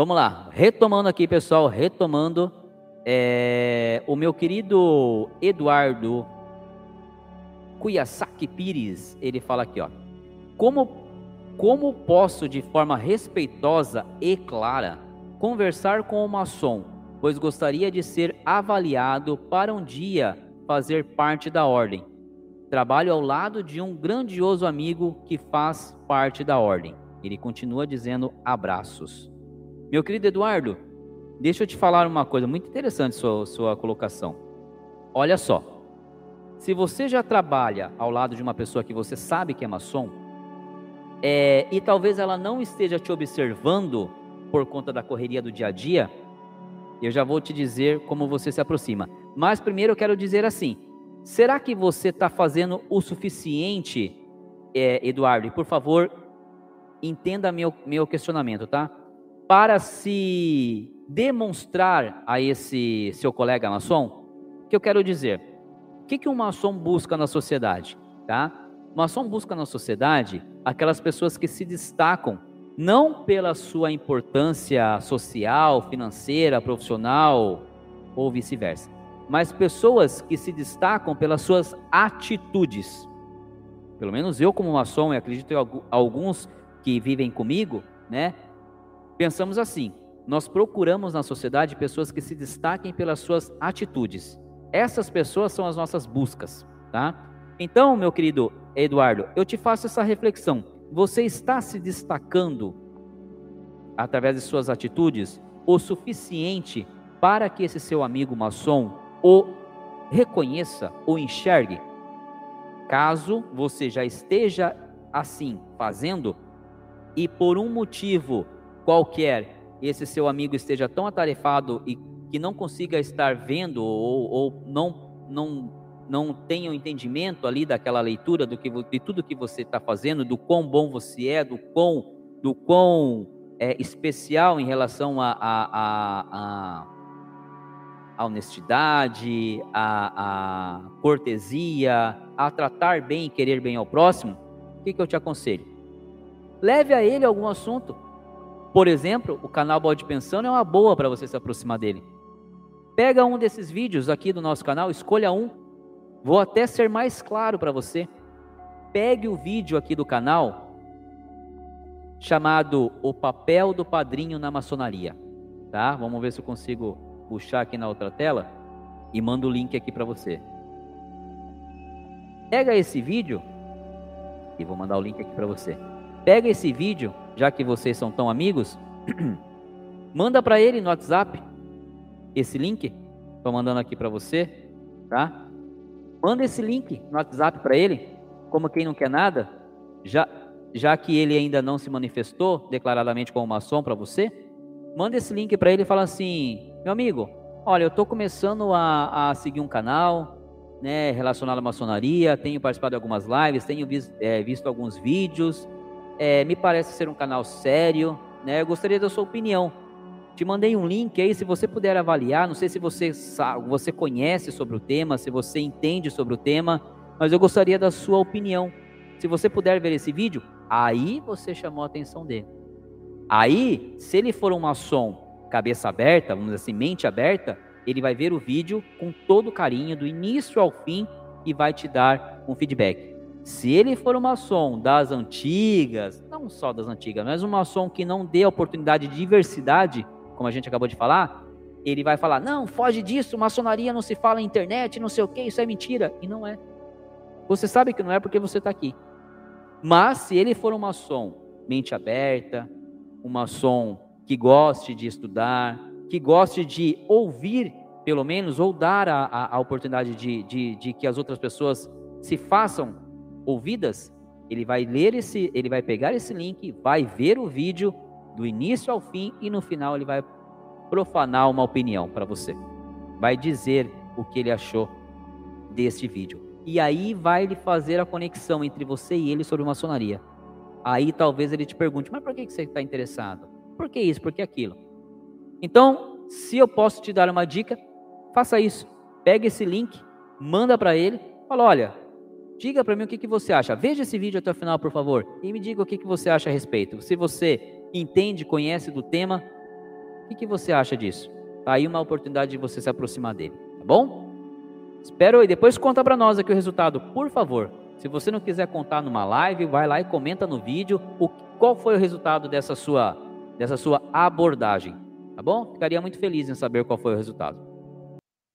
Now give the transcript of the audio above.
Vamos lá, retomando aqui, pessoal, retomando. É, o meu querido Eduardo Kuyasaki Pires, ele fala aqui, ó. Como, como posso, de forma respeitosa e clara, conversar com o maçom, pois gostaria de ser avaliado para um dia fazer parte da ordem. Trabalho ao lado de um grandioso amigo que faz parte da ordem. Ele continua dizendo abraços. Meu querido Eduardo, deixa eu te falar uma coisa muito interessante sua, sua colocação. Olha só, se você já trabalha ao lado de uma pessoa que você sabe que é maçom, é, e talvez ela não esteja te observando por conta da correria do dia a dia, eu já vou te dizer como você se aproxima. Mas primeiro eu quero dizer assim: será que você está fazendo o suficiente, é, Eduardo? E por favor, entenda meu, meu questionamento, tá? Para se demonstrar a esse seu colega maçom, o que eu quero dizer? O que, que um maçom busca na sociedade? Tá? O maçom busca na sociedade aquelas pessoas que se destacam não pela sua importância social, financeira, profissional ou vice-versa, mas pessoas que se destacam pelas suas atitudes. Pelo menos eu, como maçom, e acredito em alguns que vivem comigo, né? Pensamos assim: nós procuramos na sociedade pessoas que se destaquem pelas suas atitudes. Essas pessoas são as nossas buscas, tá? Então, meu querido Eduardo, eu te faço essa reflexão. Você está se destacando através de suas atitudes o suficiente para que esse seu amigo maçom o reconheça ou enxergue? Caso você já esteja assim fazendo e por um motivo qualquer esse seu amigo esteja tão atarefado e que não consiga estar vendo ou, ou não não não tenha o entendimento ali daquela leitura do que de tudo que você está fazendo, do quão bom você é, do quão do quão é, especial em relação a, a, a, a honestidade, a, a, cortesia, a tratar bem e querer bem ao próximo, o que, que eu te aconselho? Leve a ele algum assunto. Por exemplo, o canal Bode Pensando é uma boa para você se aproximar dele. Pega um desses vídeos aqui do nosso canal, escolha um Vou até ser mais claro para você. Pegue o vídeo aqui do canal chamado O Papel do Padrinho na Maçonaria. Tá? Vamos ver se eu consigo puxar aqui na outra tela e mando o link aqui para você. Pega esse vídeo e vou mandar o link aqui para você. Pega esse vídeo, já que vocês são tão amigos, manda para ele no WhatsApp esse link. Estou mandando aqui para você, tá? Manda esse link no WhatsApp para ele, como quem não quer nada, já, já que ele ainda não se manifestou declaradamente como maçom para você. Manda esse link para ele e fala assim: meu amigo, olha, eu estou começando a, a, seguir um canal né, relacionado à maçonaria, tenho participado de algumas lives, tenho visto, é, visto alguns vídeos, é, me parece ser um canal sério, né, eu gostaria da sua opinião. Te mandei um link aí, se você puder avaliar. Não sei se você sabe, você conhece sobre o tema, se você entende sobre o tema, mas eu gostaria da sua opinião. Se você puder ver esse vídeo, aí você chamou a atenção dele. Aí, se ele for um maçom cabeça aberta, vamos dizer assim, mente aberta, ele vai ver o vídeo com todo carinho, do início ao fim, e vai te dar um feedback. Se ele for um maçom das antigas, não só das antigas, mas um maçom que não dê oportunidade de diversidade, como a gente acabou de falar, ele vai falar: não, foge disso, maçonaria não se fala na internet, não sei o que, isso é mentira. E não é. Você sabe que não é porque você está aqui. Mas se ele for um maçom mente aberta, um maçom que goste de estudar, que goste de ouvir, pelo menos, ou dar a, a, a oportunidade de, de, de que as outras pessoas se façam ouvidas, ele vai ler esse, ele vai pegar esse link, vai ver o vídeo do início ao fim e no final ele vai profanar uma opinião para você. Vai dizer o que ele achou deste vídeo. E aí vai ele fazer a conexão entre você e ele sobre maçonaria. Aí talvez ele te pergunte: mas por que você está interessado? Por que isso? Por que aquilo? Então, se eu posso te dar uma dica, faça isso. Pega esse link, manda para ele, fala: olha, diga para mim o que, que você acha. Veja esse vídeo até o final, por favor, e me diga o que, que você acha a respeito. Se você entende, conhece do tema, O que você acha disso? Tá aí uma oportunidade de você se aproximar dele, tá bom? Espero e depois conta para nós aqui o resultado, por favor. Se você não quiser contar numa live, vai lá e comenta no vídeo o, qual foi o resultado dessa sua, dessa sua abordagem, tá bom? Ficaria muito feliz em saber qual foi o resultado.